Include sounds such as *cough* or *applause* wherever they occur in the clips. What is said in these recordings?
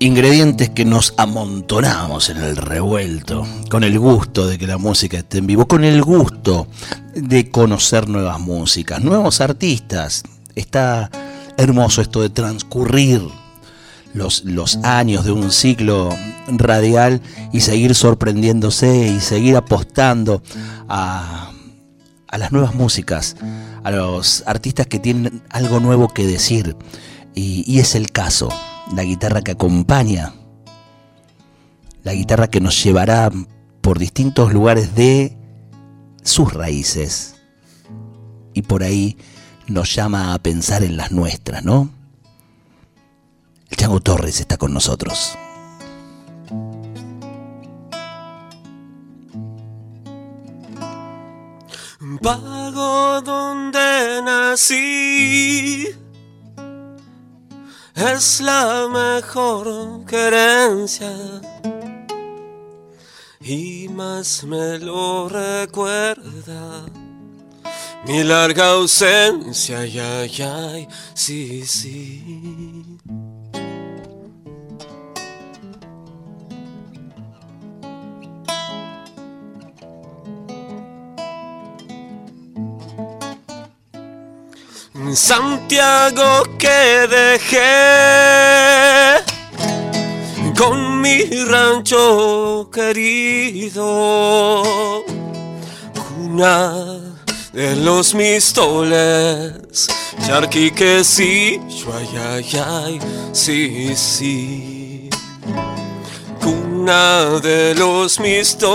Ingredientes que nos amontonamos en el revuelto, con el gusto de que la música esté en vivo, con el gusto de conocer nuevas músicas, nuevos artistas. Está hermoso esto de transcurrir los, años de un ciclo radial y seguir sorprendiéndose y seguir apostando a, las nuevas músicas, a los artistas que tienen algo nuevo que decir. Y es el caso la guitarra que acompaña, la guitarra que nos llevará por distintos lugares de sus raíces y por ahí nos llama a pensar en las nuestras, ¿no? El Chango Torres está con nosotros. Pago donde nací es la mejor querencia y más me lo recuerda mi larga ausencia, ya, ya, sí, sí. Santiago que dejé con mi rancho querido, cuna de los mistoles, charqui sí, ay, ay, ay, sí, sí, cuna de los mistoles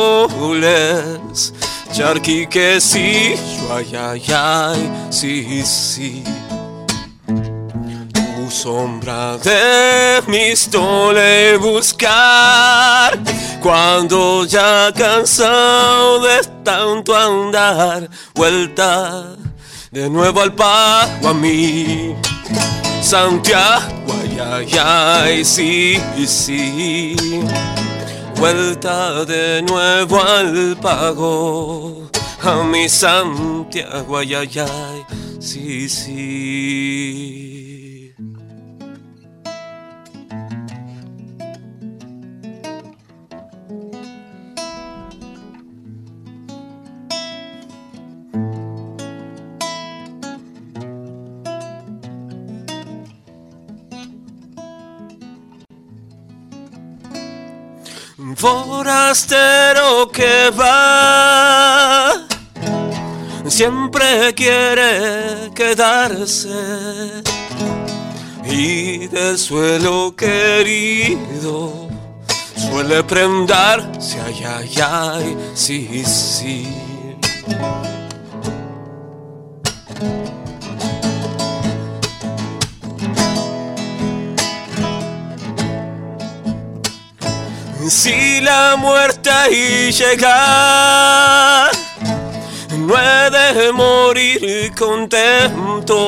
Charqui que sí, ay, ay, ay, sí, sí. Tu sombra de mi stole buscar cuando ya cansado de tanto andar, vuelta de nuevo al pago a mí. Santiago, ay, ay, ay, sí, sí vuelta de nuevo al pago a mi Santiago, ay, ay, sí, sí. Forastero que va, siempre quiere quedarse y del suelo querido suele prendarse, ay, ay, ay, sí, sí. Si la muerte ahí llega, no he de morir contento.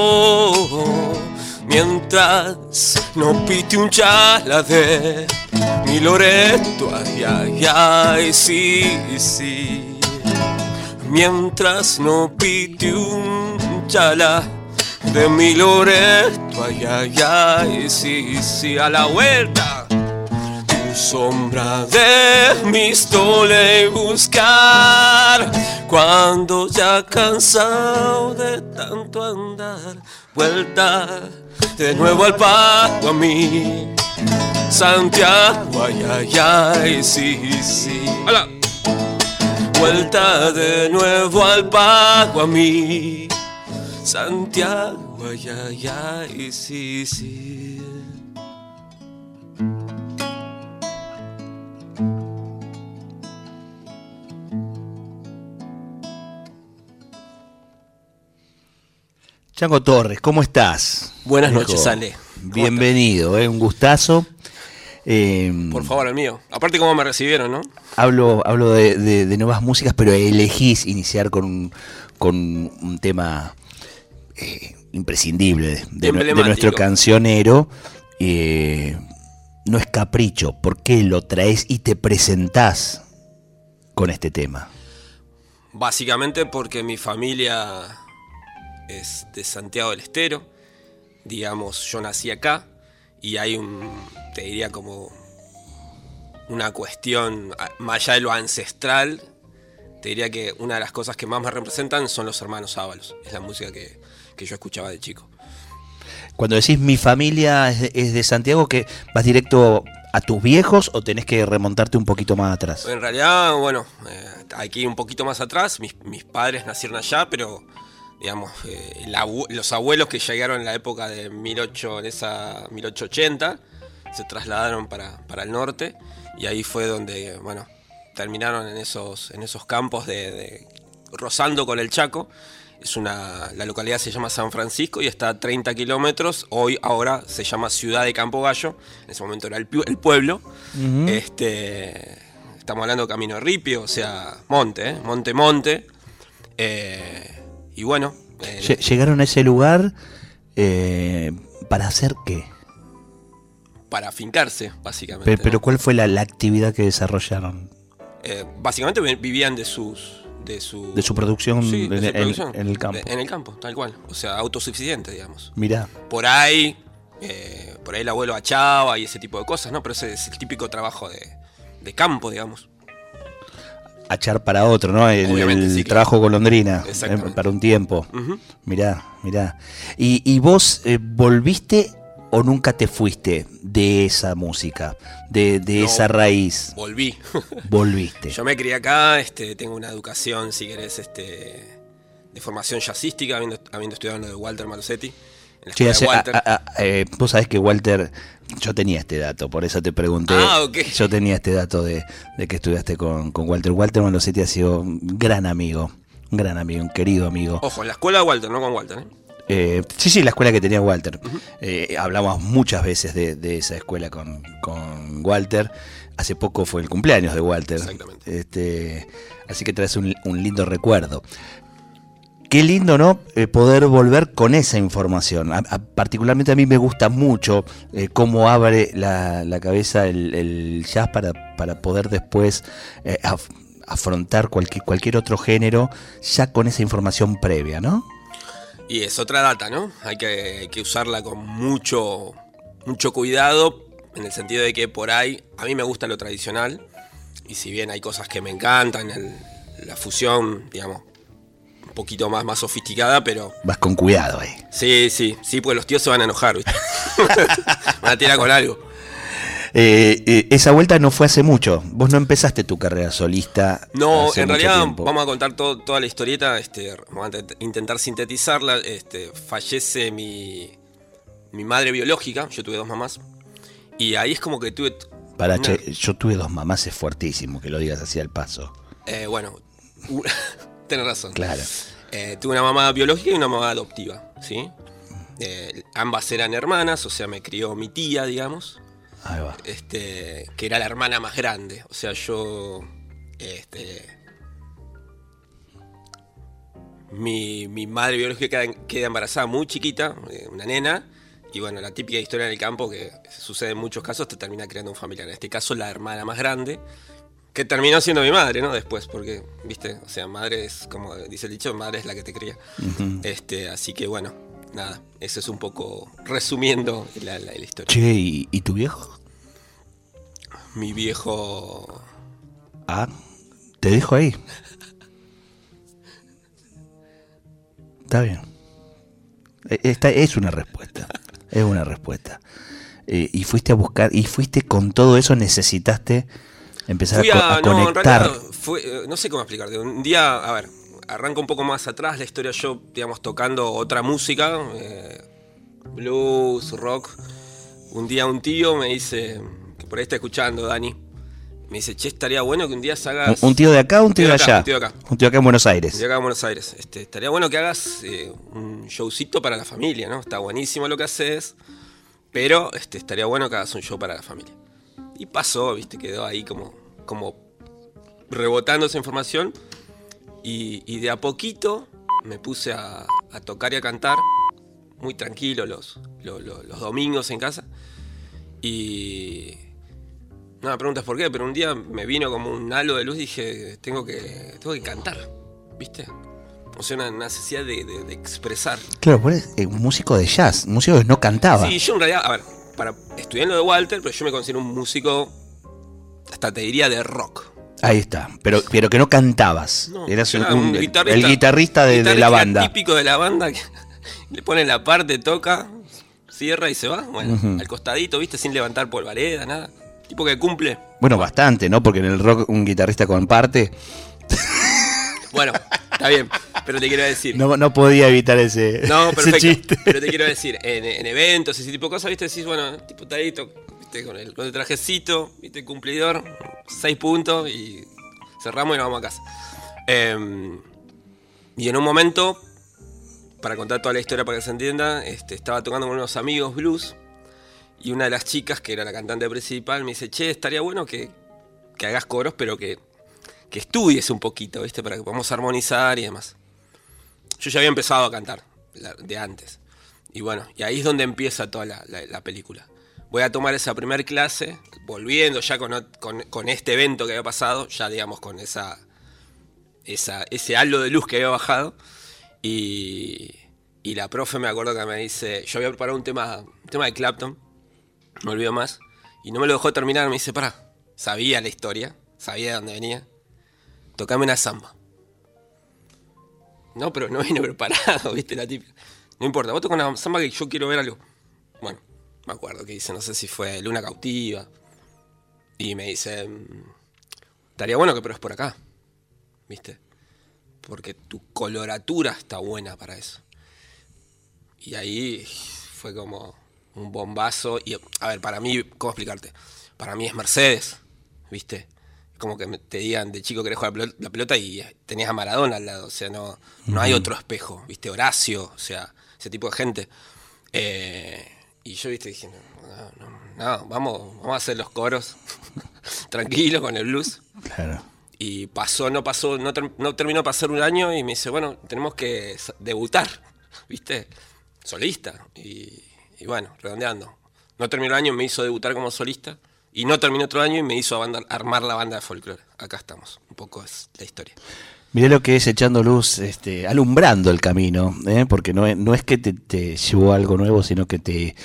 Mientras no pite un chala de mi Loreto, ay, ay, ay, sí, sí. Mientras no pite un chala de mi Loreto, ay, ay, ay, sí, sí, a la vuelta sombra de mi stole buscar cuando ya cansado de tanto andar. Vuelta de nuevo al pago a mí Santiago. Ay ay ay sí sí. Hola. vuelta de nuevo al pago a mí Santiago. Ay ay ay sí sí Chango Torres, ¿cómo estás? Buenas noches, Ale. Bienvenido, eh, un gustazo. Eh, Por favor, el mío. Aparte, cómo me recibieron, ¿no? Hablo, hablo de, de- de nuevas músicas, pero elegís iniciar con un, con un tema eh, imprescindible de, de nuestro cancionero. Eh, no es capricho, ¿por qué lo traes y te presentás con este tema? Básicamente porque mi familia es de Santiago del Estero. Digamos, yo nací acá y hay un, te diría como una cuestión, a- más allá de lo ancestral, te diría que una de las cosas que más me representan son los hermanos Ábalos. Es la música que, que yo escuchaba de chico. Cuando decís mi familia es de, es de Santiago, que vas directo a tus viejos o tenés que remontarte un poquito más atrás? En realidad, bueno, eh, hay que ir un poquito más atrás. Mis, mis padres nacieron allá, pero digamos, eh, el abu- los abuelos que llegaron en la época de 18, en esa 1880 se trasladaron para, para el norte y ahí fue donde, bueno, terminaron en esos, en esos campos de, de- rozando con el Chaco. Es una, la localidad se llama San Francisco y está a 30 kilómetros. Hoy, ahora se llama Ciudad de Campo Gallo. En ese momento era el pueblo. Este, estamos hablando de Camino Ripio, o sea, monte, ¿eh? monte, monte. Eh, y bueno, eh, Lle- Llegaron a ese lugar eh, para hacer qué? para afincarse, básicamente. Pero ¿cuál fue la, la actividad que desarrollaron? Eh, básicamente vi- vivían de sus. De su, De su producción Sí, de en- su en- producción. en el campo. De- en el campo, tal cual. O sea, autosuficiente, digamos. Mirá, Por ahí, por ahí el abuelo achaba y ese tipo de cosas, ¿no? Pero ese es el típico trabajo de, de campo, digamos. Achar para otro, ¿no? El, sí, claro. trabajo golondrina eh, para un tiempo. Ujú. Mirá, mirá. ¿Y, y vos eh, volviste o nunca te fuiste de esa música, de, de No. esa raíz? Volví. *laughs* Volviste. Yo me crié acá, este, tengo una educación, si querés, este, de formación jazzística, habiendo, habiendo estudiado en lo de Walter Malosetti. En la Che, escuela hace- de Walter. a- a- a- eh, vos sabés que Walter, yo tenía este dato, por eso te pregunté. Ah. Yo tenía este dato de, de que estudiaste con, con Walter. Walter Malosetti ha sido un gran amigo, un gran amigo, un querido amigo. Ojo, en la escuela de Walter, no con Walter. ¿eh? Eh, sí, sí, la escuela que tenía Walter. Eh, hablamos muchas veces de, de esa escuela con, con Walter. Hace poco fue el cumpleaños de Walter. Exactamente. Este, así que traes un, un lindo recuerdo. Qué lindo, ¿no? Eh, poder volver con esa información. Particularmente a mí me gusta mucho eh, cómo abre la, cabeza el, jazz para, para poder después eh, af- afrontar cualquier, cualquier otro género ya con esa información previa, ¿no? Y es otra data, ¿no? Hay que, usarla con mucho, mucho cuidado, en el sentido de que por ahí, a mí me gusta lo tradicional, y si bien hay cosas que me encantan, la fusión, digamos, poquito más, más sofisticada, pero Vas con cuidado ahí. sí, sí, sí, porque los tíos se van a enojar, ¿viste? *laughs* van a tirar con algo. Eh, eh, esa vuelta no fue hace mucho. Vos no empezaste tu carrera solista. No, hace en mucho realidad tiempo. vamos a contar todo- toda la historieta, este, vamos a int- intentar sintetizarla. Este, fallece mi, mi madre biológica, yo tuve dos mamás, y ahí es como que tuve, Pará, una- che, yo tuve dos mamás, es fuertísimo que lo digas así al paso. eh, bueno, *laughs* tenés razón. Claro. Eh, tuve una mamá biológica y una mamá adoptiva, ¿sí? Eh, ambas eran hermanas, o sea, me crió mi tía, digamos, Ahí va. este, que era la hermana más grande. O sea, yo, este, mi, mi madre biológica queda, queda embarazada muy chiquita, eh, una nena, y bueno, la típica historia en el campo que sucede en muchos casos, te termina creando un familiar. En este caso, la hermana más grande, que terminó siendo mi madre, ¿no? Después, porque, viste, o sea, madre es, como dice el dicho, madre es la que te cría. este, así que bueno, nada, eso es un poco resumiendo la, la- la historia. Che, ¿y, y tu viejo? Mi viejo Ah, te dejo ahí. Está bien. Eh, Esta es una respuesta. Es una respuesta. Eh, y fuiste a buscar, y fuiste con todo eso, necesitaste empezar Fui a, co- a, a no, en conectar. realidad fue, eh, no sé cómo explicarte. Un día, a ver, arranca un poco más atrás la historia yo, digamos, tocando otra música, eh, blues, rock. Un día un tío me dice, que por ahí está escuchando, Dani, me dice, che, estaría bueno que un día se Un, hagas... un tío de acá, un tío de acá, allá. un tío de acá. Un tío acá en Buenos Aires. De acá en Buenos Aires. Este, estaría bueno que hagas eh, un showcito para la familia, ¿no? Está buenísimo lo que haces, pero este, estaría bueno que hagas un show para la familia. Y pasó, viste, quedó ahí como, como rebotando esa información. Y, y de a poquito me puse a, a tocar y a cantar, muy tranquilo los, los, los- los domingos en casa. Y. No me preguntas por qué, pero un día me vino como un halo de luz y dije, tengo que, tengo que cantar, ¿viste? O sea, una necesidad de, de- de expresar. Claro, vos eres eh, un músico de jazz, músico que no cantaba. Sí, yo en realidad, a ver, para, estudié en lo de Walter, pero yo me considero un músico, hasta te diría de rock. Ahí está, pero, pero que no cantabas. No, Eras un- un- el guitarrista de, de la guitarrista banda. típico de la banda, que *laughs* le pone la parte, toca, cierra y se va. Bueno, al costadito, viste, sin levantar polvareda, nada. Tipo que cumple. Bueno, bastante, ¿no? Porque en el rock un guitarrista con parte Bueno, está bien, pero te quiero decir. no, no podía evitar ese, No, ese perfecto. chiste. Pero te quiero decir, en, en eventos, ese tipo de cosas, viste, decís, bueno, tipo tadito, viste, con el, con el trajecito, viste, cumplidor, seis puntos y cerramos y nos vamos a casa. Em, y en un momento, para contar toda la historia para que se entienda, este, estaba tocando con unos amigos blues y una de las chicas, que era la cantante principal, me dice, che, estaría bueno que, que hagas coros, pero que, que estudies un poquito, viste, para que podamos armonizar y demás. Yo ya había empezado a cantar de antes. Y bueno, y ahí es donde empieza toda la, la- la película. Voy a tomar esa primer clase, volviendo ya con, con- este evento que había pasado, ya digamos con esa, esa, ese halo de luz que había bajado. Y, y la profe me acuerdo que me dice, yo había preparado un tema, un tema de Clapton, me olvido más, y no me lo dejó terminar, me dice, pará, sabía la historia, sabía de dónde venía, tocame una samba. No, pero no vine *laughs* preparado, viste, la típica. No importa, vos tocas una samba que yo quiero ver algo. Bueno, me acuerdo que dice, no sé si fue Luna Cautiva. Y me dice, mm, estaría bueno que pero es por acá, viste. Porque tu coloratura está buena para eso. Y ahí fue como un bombazo. Y, a ver, para mí, ¿cómo explicarte? Para mí es Mercedes, ¿viste? Como que te digan de chico querés jugar la pelota, y tenías a Maradona al lado. O sea, no, no hay otro espejo, ¿viste? Horacio, o sea, ese tipo de gente. Eh, y yo, ¿viste? Dije, no, no, no, vamos, vamos a hacer los coros *laughs* tranquilo con el blues. Claro. Y pasó, no pasó, no, ter- no terminó de pasar un año y me dice, bueno, tenemos que debutar, *laughs* ¿viste? Solista. Y, y bueno, redondeando. No terminó el año me hizo debutar como solista. Y no terminó otro año y me hizo banda- armar la banda de folclore. Acá estamos. Un poco es la historia. Mirá lo que es echando luz, este, alumbrando el camino, ¿eh? porque no es, no es que te, te llevó algo nuevo, sino que te,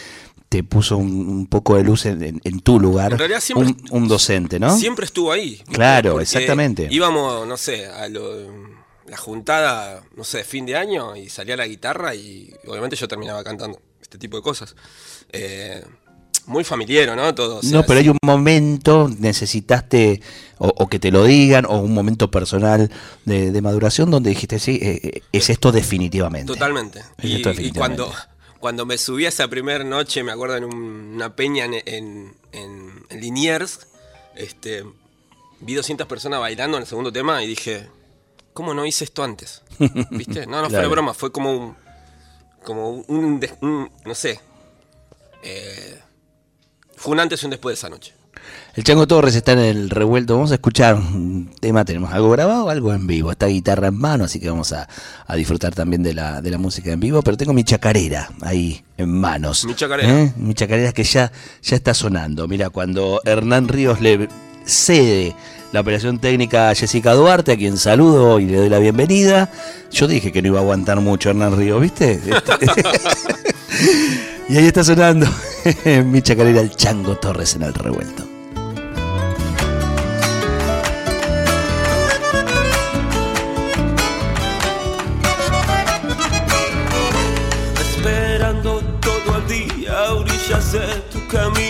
te puso un, un poco de luz en, en- en tu lugar, En realidad siempre- un, un docente, ¿no? Siempre estuvo ahí. Claro, exactamente. Íbamos, no sé, a lo- la juntada, no sé, fin de año y salía la guitarra y obviamente yo terminaba cantando este tipo de cosas. Eh, muy familiar, ¿no? Todo. o sea, no, pero hay un momento, necesitaste, o, o que te lo digan, o un momento personal de, de maduración donde dijiste, sí, eh, eh, es esto definitivamente. Totalmente. Es Y, esto y definitivamente. cuando, cuando me subí a esa primera noche, me acuerdo en un- una peña en, en, en- Liniers, este, vi 200 personas bailando en el segundo tema y dije, ¿cómo no hice esto antes? *laughs* ¿Viste? No, no fue Claro. broma, fue como un, como un, un- no sé, eh, fue un antes y un después de esa noche. El Chango Torres está en el revuelto. Vamos a escuchar un tema. Tenemos algo grabado, algo en vivo. Está guitarra en mano, así que vamos a, a disfrutar también de la, de la música en vivo. Pero tengo mi chacarera ahí en manos. Mi chacarera. ¿Eh? Mi chacarera que ya, ya está sonando. Mira, cuando Hernán Ríos le cede la operación técnica a Jessica Duarte, a quien saludo y le doy la bienvenida. Yo dije que no iba a aguantar mucho Hernán Ríos, ¿viste? *laughs* *laughs* Y ahí está sonando *laughs* mi chacarera, el Chango Torres en el revuelto. esperando todo el día orillas de tu camino,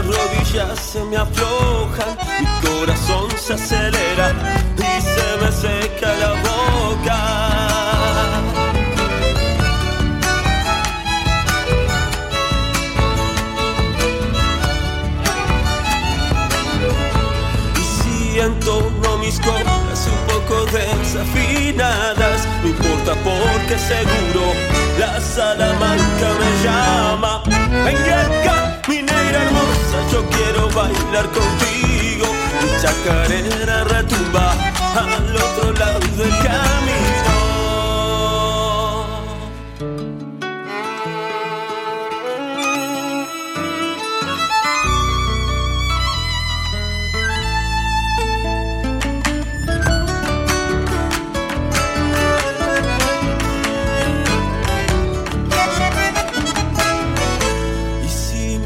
las rodillas se me aflojan, mi corazón se acelera y se me seca la boca. entorno mis cordas un poco desafinadas. No importa porque seguro la salamanca me llama. Venga bailar contigo. Mi chacarera retumba al otro lado del camino.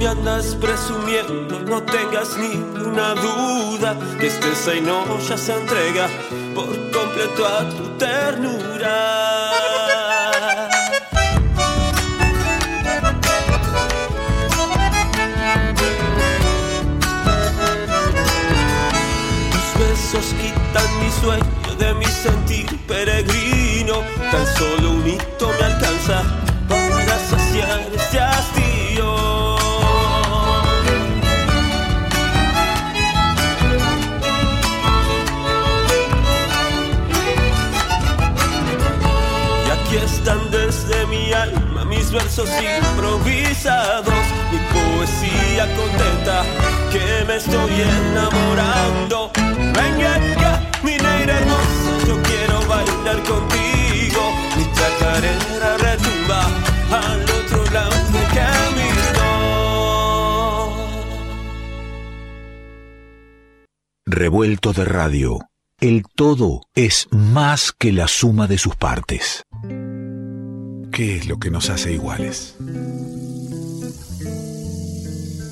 andas presumiendo, no tengas ninguna duda que este seino ya se entrega por completo a tu ternura. Tus besos quitan mi sueño de mi sentir peregrino, tan solo un hito me alcanza para saciar este hastío. Versos improvisados, mi poesía contenta que me estoy enamorando. Venga acá, mi negra hermosa, yo quiero bailar contigo. Mi chacarera retumba al otro lado del camino. Revuelto de radio. El todo es más que la suma de sus partes. ¿Qué es lo que nos hace iguales?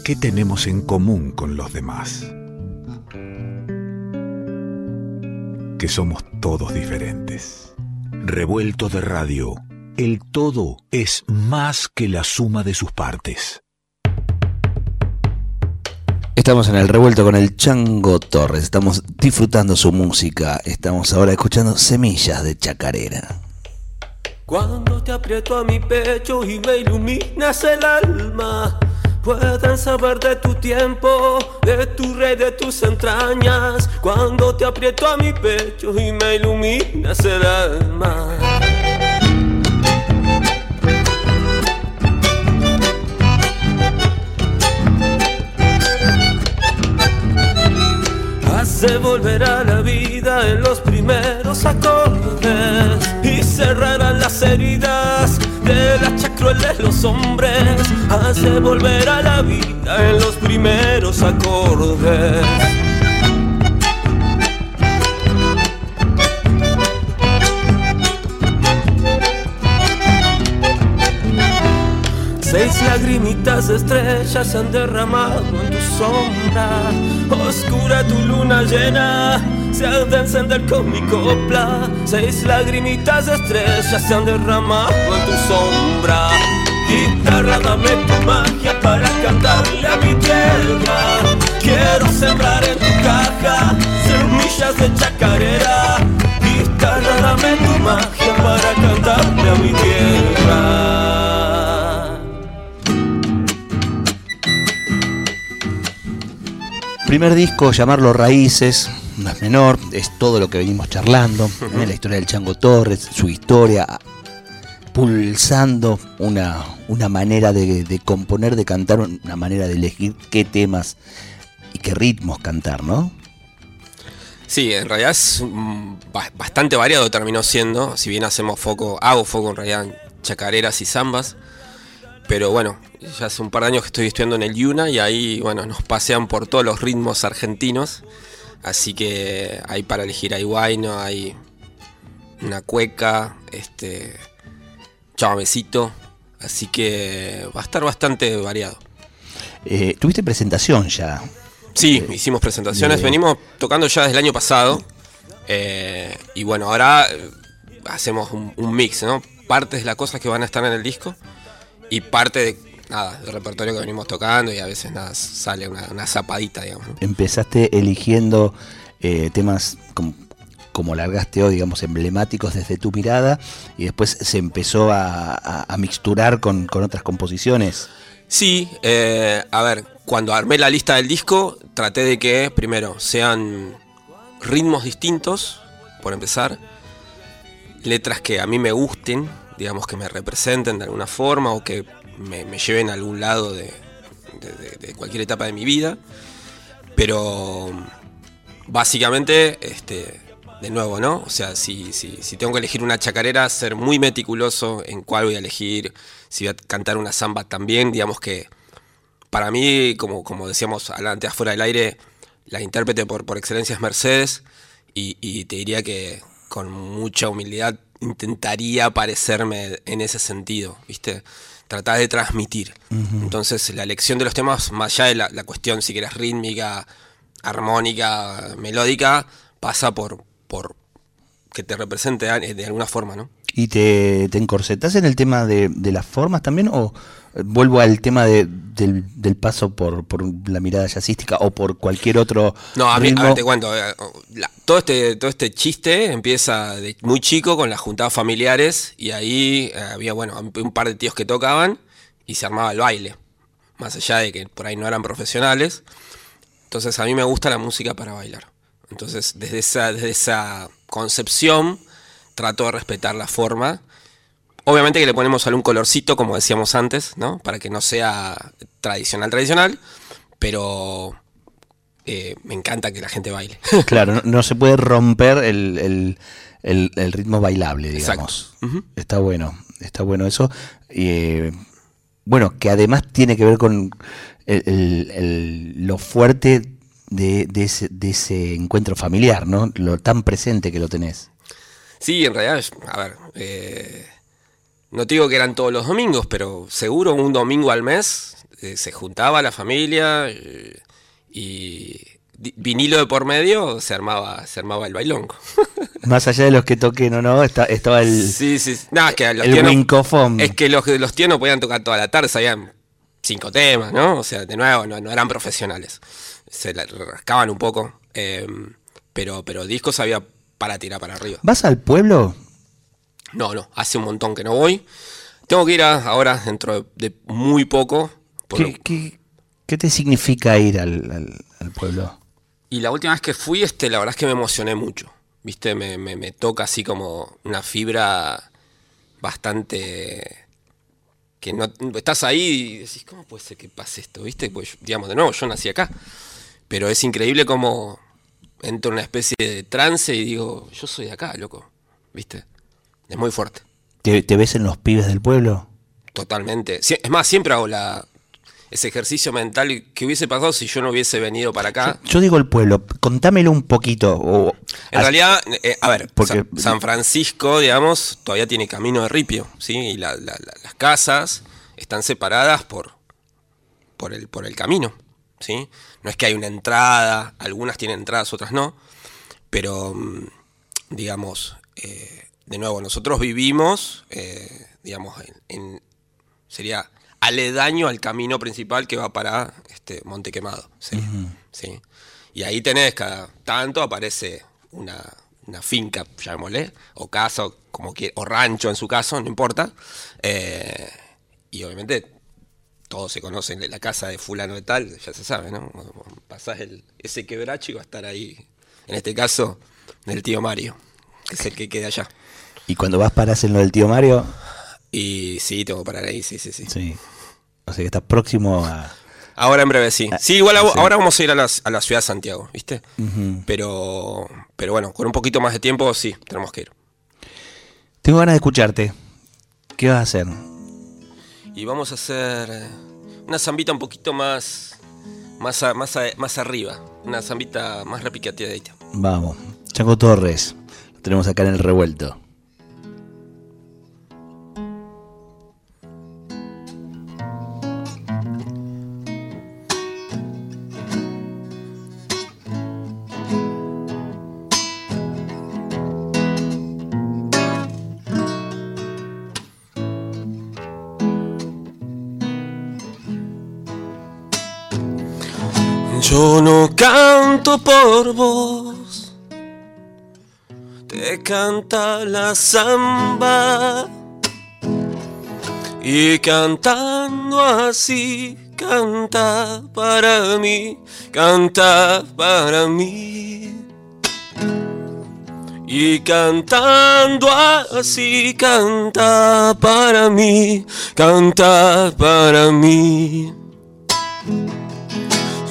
¿Qué tenemos en común con los demás? Que somos todos diferentes. Revuelto de radio. El todo es más que la suma de sus partes. Estamos en el revuelto con el Chango Torres, estamos disfrutando su música, estamos ahora escuchando Semillas de Chacarera. Cuando te aprieto a mi pecho y me iluminas el alma, pueden saber de tu tiempo, de tu rey, de tus entrañas. Cuando te aprieto a mi pecho y me iluminas el alma. Hace volver a la vida en los primeros acordes cerrarán las heridas de la cruel de los hombres. Hace volver a la vida en los primeros acordes. Seis lagrimitas de estrellas se han derramado en tu sombra. Oscura tu luna llena se ha de encender con mi copla. Seis lagrimitas de estrellas se han derramado en tu sombra. Guitarra, dame tu magia para cantarle a mi tierra. Quiero sembrar en tu caja semillas de chacarera. Guitarra, dame tu magia para cantarle a mi tierra. Primer disco, llamarlo Raíces, no es menor, es todo lo que venimos charlando, ¿eh? la historia del Chango Torres, su historia, pulsando una, una manera de, de, componer, de cantar, una manera de elegir qué temas y qué ritmos cantar, ¿no? Sí, en realidad es bastante variado terminó siendo, si bien hacemos foco, hago foco en realidad en chacareras y zambas, pero bueno, ya hace un par de años que estoy estudiando en el Yuna y ahí, bueno, nos pasean por todos los ritmos argentinos. Así que hay para elegir, hay guayno, hay una cueca, este, chamamecito. Así que va a estar bastante variado. Eh, ¿Tuviste presentación ya? Sí, eh, hicimos presentaciones. De... Venimos tocando ya desde el año pasado. Eh, y bueno, ahora hacemos un, un mix, ¿no? Partes de las cosas que van a estar en el disco y parte de nada, del repertorio que venimos tocando y a veces nada, sale una, una zapadita, digamos. ¿no? Empezaste eligiendo eh, temas como, como largaste hoy, digamos, emblemáticos desde tu mirada y después se empezó a, a, a mixturar con, con, otras composiciones. Sí, eh, a ver, cuando armé la lista del disco, traté de que primero sean ritmos distintos, por empezar, letras que a mí me gusten, digamos que me representen de alguna forma o que me, lleven a algún lado de, cualquier etapa de mi vida. Pero básicamente, este, de nuevo, ¿no? O sea, si, si, tengo que elegir una chacarera, ser muy meticuloso en cuál voy a elegir, si voy a cantar una samba también, digamos que para mí, como, como decíamos antes afuera del aire, la intérprete por, por excelencia es Mercedes y, te diría que con mucha humildad intentaría parecerme en ese sentido, ¿viste? Tratar de transmitir. Entonces, la elección de los temas, más allá de la, cuestión, si quieres, rítmica, armónica, melódica, pasa por, por que te represente de alguna forma, ¿no? ¿Y te, te encorsetas en el tema de, de las formas también? ¿O vuelvo al tema de, del, paso por, por, la mirada jazzística o por cualquier otro. No, a mí, te cuento. Eh, todo, este, todo este chiste empieza de muy chico con las juntadas familiares y ahí eh, había, bueno, un par de tíos que tocaban y se armaba el baile. Más allá de que por ahí no eran profesionales. Entonces a mí me gusta la música para bailar. Entonces desde esa, desde esa concepción trato de respetar la forma Obviamente que le ponemos algún colorcito, como decíamos antes, ¿no? Para que no sea tradicional, tradicional, pero eh, me encanta que la gente baile. *laughs* Claro, no, se puede romper el, ritmo bailable, digamos. Está bueno, está bueno eso. Eh, bueno, que además tiene que ver con lo fuerte de, ese, de ese encuentro familiar, ¿no? Lo tan presente que lo tenés. Sí, en realidad, a ver, eh, no te digo que eran todos los domingos, pero seguro un domingo al mes eh, se juntaba la familia eh, y vinilo de por medio se armaba, se armaba el bailón. *laughs* Más allá de los que toquen o no, estaba el. Sí, sí. No, es que los el Es que los, los tíos no podían tocar toda la tarde, sabían cinco temas, ¿no? O sea, de nuevo, no, eran profesionales. Se rascaban un poco. Eh, pero, pero discos había para tirar para arriba. ¿Vas al pueblo? No, no, hace un montón que no voy. Tengo que ir ahora dentro de, muy poco. ¿Qué, te significa ir al, pueblo? Y la última vez que fui, este, la verdad es que me emocioné mucho. Viste, me, toca así como una fibra bastante que no estás ahí y decís, ¿cómo puede ser que pase esto? ¿Viste? Pues, digamos, de nuevo, yo nací acá. Pero es increíble cómo entro en una especie de trance y digo, yo soy de acá, loco. ¿Viste? Es muy fuerte. ¿Te, ves en los pibes del pueblo? Totalmente. Es más, siempre hago la, ese ejercicio mental que hubiese pasado si yo no hubiese venido para acá. Yo, digo el pueblo, contámelo un poquito. en realidad, eh, a ver, porque, San, Francisco, digamos, todavía tiene camino de ripio, ¿sí? Y las casas están separadas por, por, el, por el camino, ¿sí? No es que hay una entrada, algunas tienen entradas, otras no, pero, mm, digamos, eh, de nuevo, nosotros vivimos, eh, digamos, en, sería aledaño al camino principal que va para este Monte Quemado. ¿sí? Y ahí tenés, cada tanto aparece una, finca, llamémosle, o casa, o, como o rancho en su caso, no importa. Eh, y obviamente todos se conocen la casa de fulano de tal, ya se sabe, ¿no? Pasás el, ese quebracho y va a estar ahí, en este caso, del tío Mario, que es el que queda allá. ¿Y cuando vas paras en lo del tío Mario? Y sí, tengo que parar ahí, sí, sí, sí. Sí. O sea que estás próximo a. Ahora en breve sí. Ah, sí, igual ahora vamos a ir a, la ciudad de Santiago, ¿viste? pero, pero bueno, con un poquito más de tiempo sí, tenemos que ir. Tengo ganas de escucharte. ¿Qué vas a hacer? Y vamos a hacer eh, una zambita un poquito más, más, más, más arriba. Una zambita más repicateadita. Vamos. Chaco Torres. Lo tenemos acá en el revuelto. Yo no canto por vos, te canta la samba. Y cantando así, canta para mí, canta para mí. Y cantando así, canta para mí, canta para mí.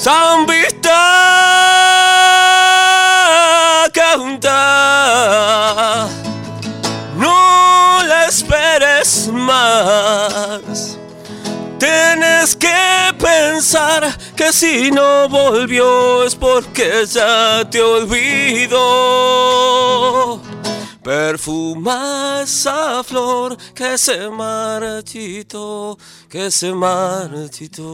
Zambita canta, no la esperes más. Tienes que pensar que si no volvió es porque ya te olvidó. Perfuma esa flor que se marchitó, que se marchitó.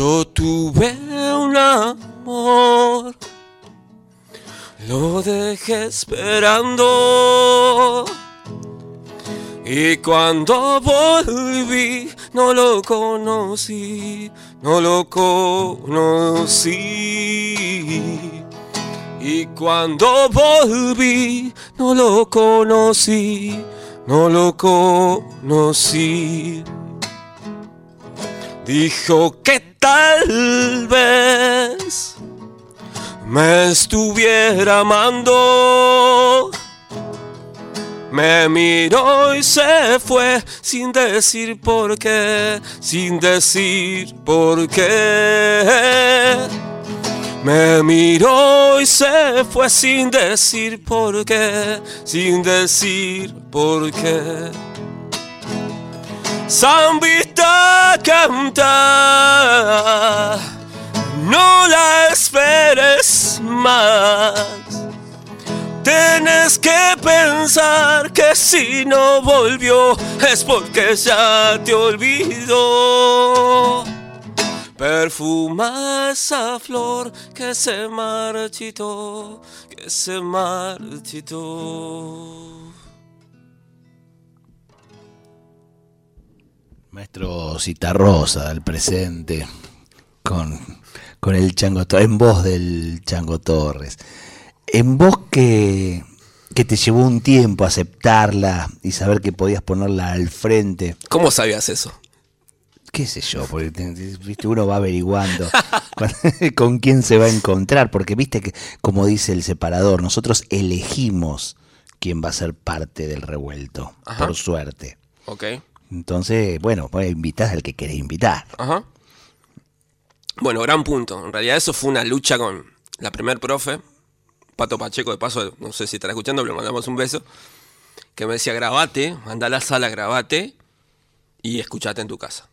Yo tuve un amor, lo dejé esperando. Y cuando volví, no lo conocí, no lo conocí. Y cuando volví, no lo conocí, no lo conocí. Dijo que tal vez me estuviera amando. Me miró y se fue sin decir por qué, sin decir por qué. Me miró y se fue sin decir por qué, sin decir por qué. Zambita canta, no la esperes más. Tienes que pensar que si no volvió es porque ya te olvidó. Perfuma esa flor que se marchitó, que se marchitó. Maestro Citarrosa del presente, con, con el Chango Torres, en voz del Chango Torres. En voz que, que te llevó un tiempo aceptarla y saber que podías ponerla al frente. ¿Cómo sabías eso? qué sé yo, porque te- te- viste, uno va averiguando *laughs* con, con quién se va a encontrar, porque viste que, como dice el separador, nosotros elegimos quién va a ser parte del revuelto, Ajá. por suerte. Ok. Entonces, bueno, pues invitás al que querés invitar. Ajá. Bueno, gran punto. En realidad eso fue una lucha con la primer profe, Pato Pacheco, de paso, no sé si estará escuchando, pero le mandamos un beso, que me decía, grabate, anda a la sala, grabate y escuchate en tu casa.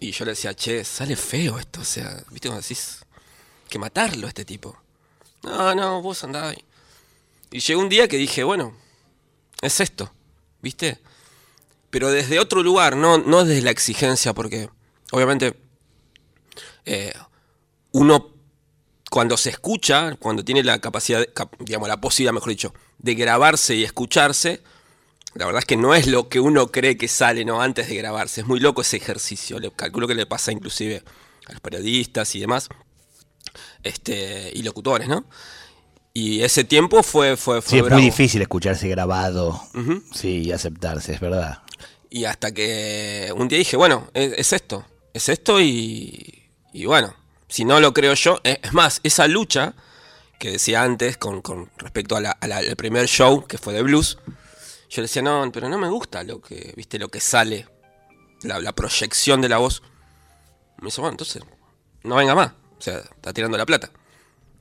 Y yo le decía, che, sale feo esto, o sea, viste cuando decís, que matarlo a este tipo. No, no, vos andá ahí. Y llegó un día que dije, bueno, es esto, ¿viste? Pero desde otro lugar, no, no desde la exigencia, porque obviamente eh, uno cuando se escucha, cuando tiene la capacidad, digamos, la posibilidad, mejor dicho, de grabarse y escucharse, la verdad es que no es lo que uno cree que sale, ¿no? Antes de grabarse. Es muy loco ese ejercicio. Le, calculo que le pasa inclusive a los periodistas y demás. Este, y locutores, ¿no? Y ese tiempo fue, fue, fue Sí, es bravo. muy difícil escucharse grabado, sí, y aceptarse, es verdad. Y hasta que un día dije, bueno, es, es esto, es esto y, y bueno, si no lo creo yo, es, es más, esa lucha que decía antes con, con respecto a al primer show que fue de blues, yo decía, no, pero no me gusta lo que, viste, lo que sale, la, la proyección de la voz. Me dice, bueno, entonces, no venga más, o sea, está tirando la plata.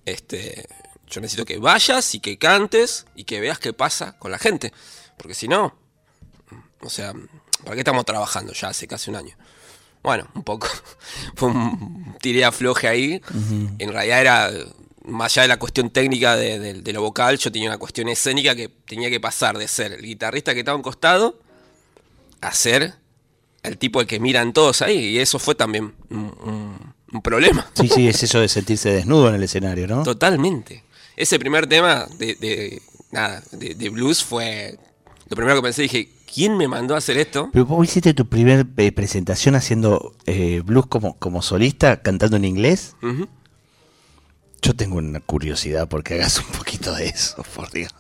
Este, yo necesito que vayas y que cantes y que veas qué pasa con la gente, porque si no, o sea, ¿Para qué estamos trabajando ya hace casi un año? Bueno, un poco. *laughs* Fue un tiré afloje ahí. En realidad era, más allá de la cuestión técnica de, de- de lo vocal, yo tenía una cuestión escénica que tenía que pasar de ser el guitarrista que estaba a un costado a ser el tipo el que miran todos ahí. Y eso fue también un, un- un problema. Sí, sí, es *laughs* eso de sentirse desnudo en el escenario, ¿no? Totalmente. Ese primer tema de, de- nada, de blues fue lo primero que pensé. Dije, ¿quién me mandó a hacer esto? Pero vos hiciste tu primer eh, presentación haciendo eh, blues como, como solista, cantando en inglés. Yo tengo una curiosidad porque hagas un poquito de eso, *laughs* por Dios.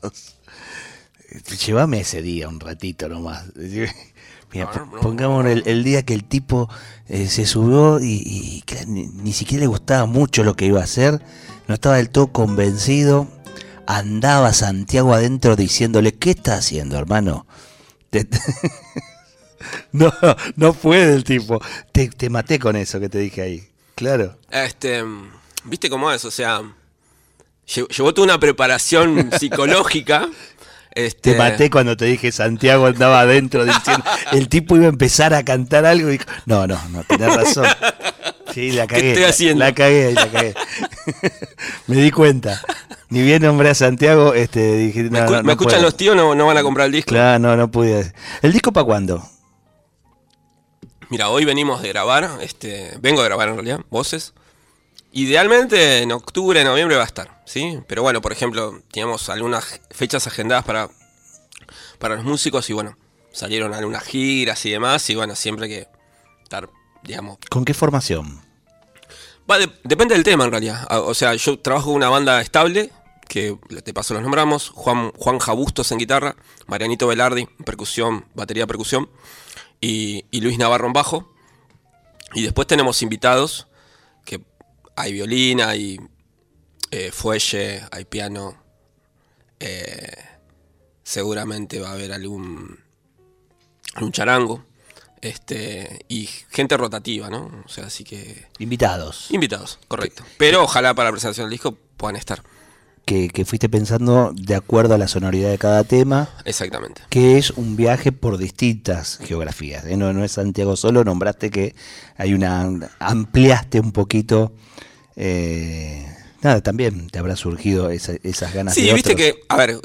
Eh, Llévame ese día un ratito nomás. *laughs* Mira, No, no, no. pongamos el, el día que el tipo eh, se subió y, y que ni, ni siquiera le gustaba mucho lo que iba a hacer, no estaba del todo convencido, andaba Santiago adentro diciéndole, ¿qué está haciendo, hermano? Te- *laughs* no, no puede el tipo. Te, te maté con eso que te dije ahí. Claro. Este, ¿viste cómo es? O sea, lle- llevó toda una preparación psicológica. *laughs* Este, Te maté cuando te dije Santiago andaba adentro diciendo *laughs* el tipo iba a empezar a cantar algo y dijo, no, no, no, tenés razón. Sí, la cagué. estoy haciendo? La cagué, la cagué. *laughs* Me di cuenta. Ni bien nombré a Santiago, este, dije, no, ¿Me, escu- no, me no escuchan puedo. los tíos? No, no van a comprar el disco. Claro, no, no pude. ¿El disco para cuándo? Mira, hoy venimos de grabar, este, vengo de grabar en realidad, voces. Idealmente en octubre, noviembre va a estar, ¿sí? Pero bueno, por ejemplo, teníamos algunas fechas agendadas para, para los músicos y bueno, salieron algunas giras y demás y bueno, siempre hay que estar, digamos... ¿Con qué formación? Va, de- depende del tema en realidad. Ah, O sea, yo trabajo con una banda estable, que de paso los nombramos, Juan, Juan Jabustos en guitarra, Marianito Velardi en percusión, batería percusión, y, y Luis Navarro en bajo. Y después tenemos invitados, hay violín, hay eh, fuelle, hay piano. eh, seguramente va a haber algún, algún charango. Este, y gente rotativa, ¿no? O sea, así que. Invitados. Invitados, correcto. Pero ojalá para la presentación del disco puedan estar. Que, que fuiste pensando de acuerdo a la sonoridad de cada tema, Exactamente. que es un viaje por distintas geografías. ¿eh? No, no es Santiago solo, nombraste que hay una. ampliaste un poquito. eh, nada, también te habrá surgido esa- esas ganas Sí, de viste otros. que, a ver,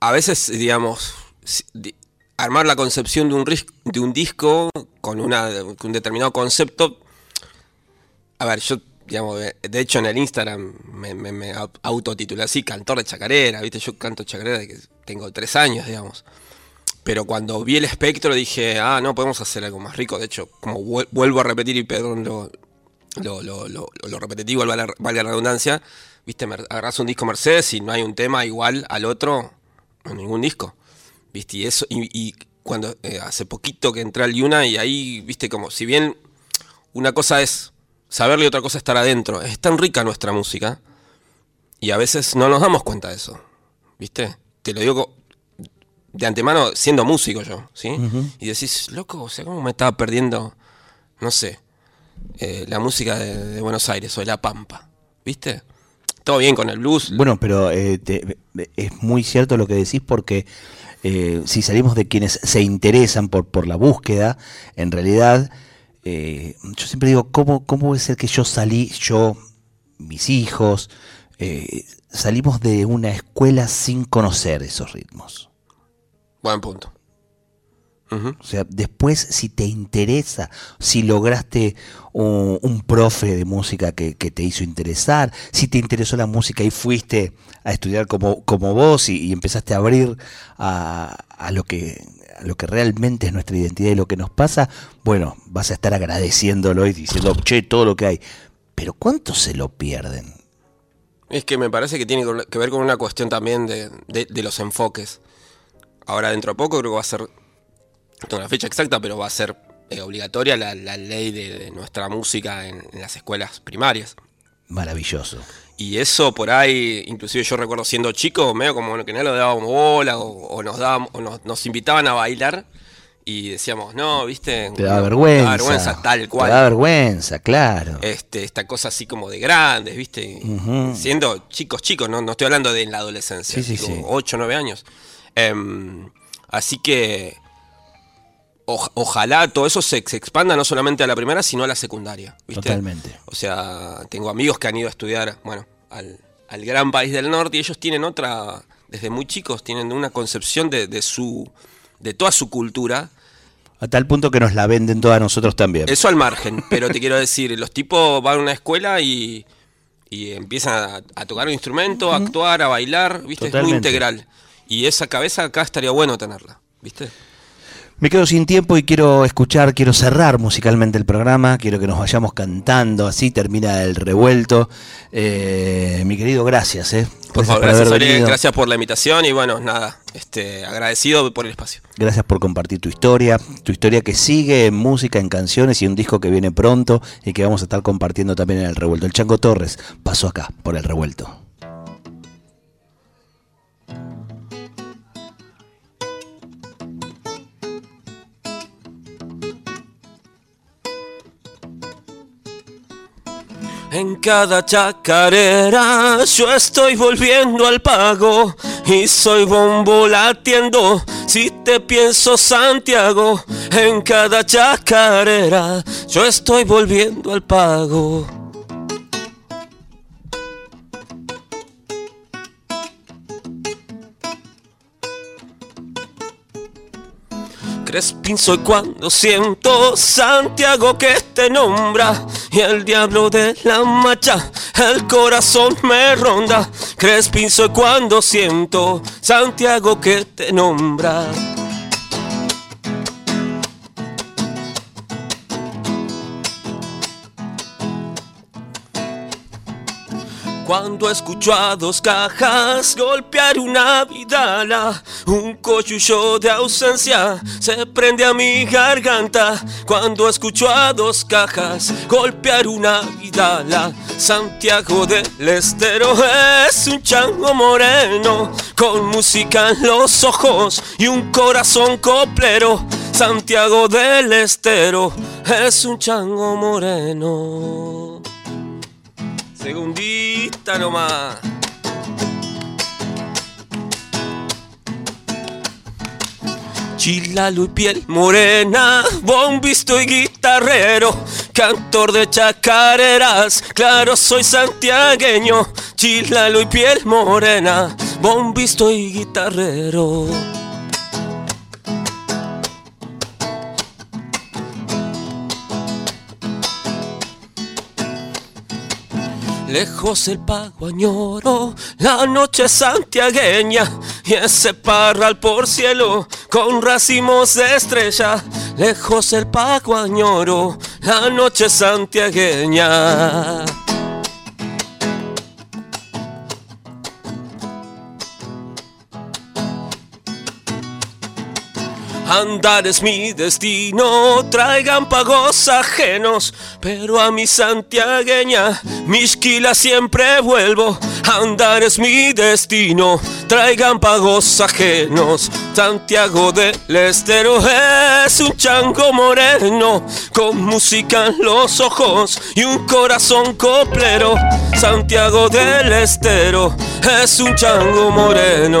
a veces, digamos, armar la concepción de un, de un disco con, una, con un determinado concepto. A ver, yo, digamos, de hecho en el Instagram me, me, me au- autotitulé así, cantor de chacarera, viste, yo canto chacarera desde que tengo tres años, digamos. Pero cuando vi el espectro dije, ah, no, podemos hacer algo más rico. De hecho, como vuel- vuelvo a repetir y perdón lo, lo, lo, lo, repetitivo, valga la, redundancia, viste, agarrás un disco Mercedes y no hay un tema igual al otro en ningún disco. Viste, y eso, y, y cuando eh, hace poquito que entré al Yuna y ahí, viste, como si bien una cosa es saberlo y otra cosa estar adentro. Es tan rica nuestra música y a veces no nos damos cuenta de eso. ¿Viste? Te lo digo de antemano siendo músico yo, ¿sí? Y decís, loco, o sea, ¿cómo me estaba perdiendo, no sé, eh, la música de, de Buenos Aires o de La Pampa? ¿Viste? Todo bien con el blues. Bueno, pero eh, te- es muy cierto lo que decís porque eh, si salimos de quienes se interesan por, por la búsqueda, en realidad, eh, yo siempre digo, ¿cómo, ¿cómo puede ser que yo salí, yo, mis hijos, eh, salimos de una escuela sin conocer esos ritmos? Buen punto. O sea, después si te interesa, si lograste un, un profe de música que, que te hizo interesar, si te interesó la música y fuiste a estudiar como, como vos y, y empezaste a abrir a, a lo que lo que realmente es nuestra identidad y lo que nos pasa, bueno, vas a estar agradeciéndolo y diciendo, che, todo lo que hay. Pero ¿cuántos se lo pierden? Es que me parece que tiene que ver con una cuestión también de, de- de los enfoques. Ahora dentro de poco creo que va a ser, no tengo una fecha exacta, pero va a ser eh, obligatoria la, la ley de, de nuestra música en, en las escuelas primarias. Maravilloso. Y eso por ahí, inclusive yo recuerdo siendo chico, medio como que no lo dábamos bola o, o nos, dábamos, o nos, nos invitaban a bailar y decíamos, no, viste, Te da No, vergüenza. da vergüenza tal cual. Te da vergüenza, claro. este, esta cosa así como de grandes, ¿viste? Siendo chicos, chicos, no, no estoy hablando de en la adolescencia, Sí, sí, sí. 8 o 9 años. Em, así que ojalá todo eso se, expanda no solamente a la primera, sino a la secundaria. Totalmente. O sea, tengo amigos que han ido a estudiar, bueno, al, gran país del norte y ellos tienen otra, desde muy chicos, tienen una concepción de, su, de toda su cultura. A tal punto que nos la venden todas nosotros también. Eso al margen, pero te quiero decir, los tipos van a una escuela y, empiezan a, tocar un instrumento, a actuar, a bailar, ¿viste? Es muy integral. Y esa cabeza acá estaría bueno tenerla, ¿viste? Me quedo sin tiempo y quiero escuchar, quiero cerrar musicalmente el programa, quiero que nos vayamos cantando, así termina el revuelto. Eh, mi querido, gracias. Eh. Por favor, gracias, gracias por la invitación y bueno, nada, este, agradecido por el espacio. Gracias por compartir tu historia, tu historia que sigue en música, en canciones y un disco que viene pronto y que vamos a estar compartiendo también en el revuelto. El Chango Torres pasó acá por el revuelto. En cada chacarera yo estoy volviendo al pago y soy bombo latiendo. Si te pienso Santiago, en cada chacarera yo estoy volviendo al pago. Crespin soy cuando siento Santiago que te nombra y el diablo de la macha el corazón me ronda. Crespin soy cuando siento Santiago que te nombra. Cuando escucho a dos cajas golpear una vidala, un cochullo de ausencia se prende a mi garganta. Cuando escucho a dos cajas golpear una vidala, Santiago del Estero es un chango moreno con música en los ojos y un corazón coplero. Santiago del Estero es un chango moreno. Segundita nomás. Piel morena, bombisto y guitarrero, cantor de chacareras, claro soy santiagueño. Chilalo y piel morena, bombisto y guitarrero. Lejos el pago añoro, la noche santiagueña y ese parral por cielo con racimos de estrella. Lejos el pago añoro, la noche santiagueña. Andar es mi destino, traigan pagos ajenos, pero a mi santiagueña, misquila siempre vuelvo. Andar es mi destino, traigan pagos ajenos. Santiago del Estero es un chango moreno, con música en los ojos y un corazón coplero. Santiago del Estero es un chango moreno.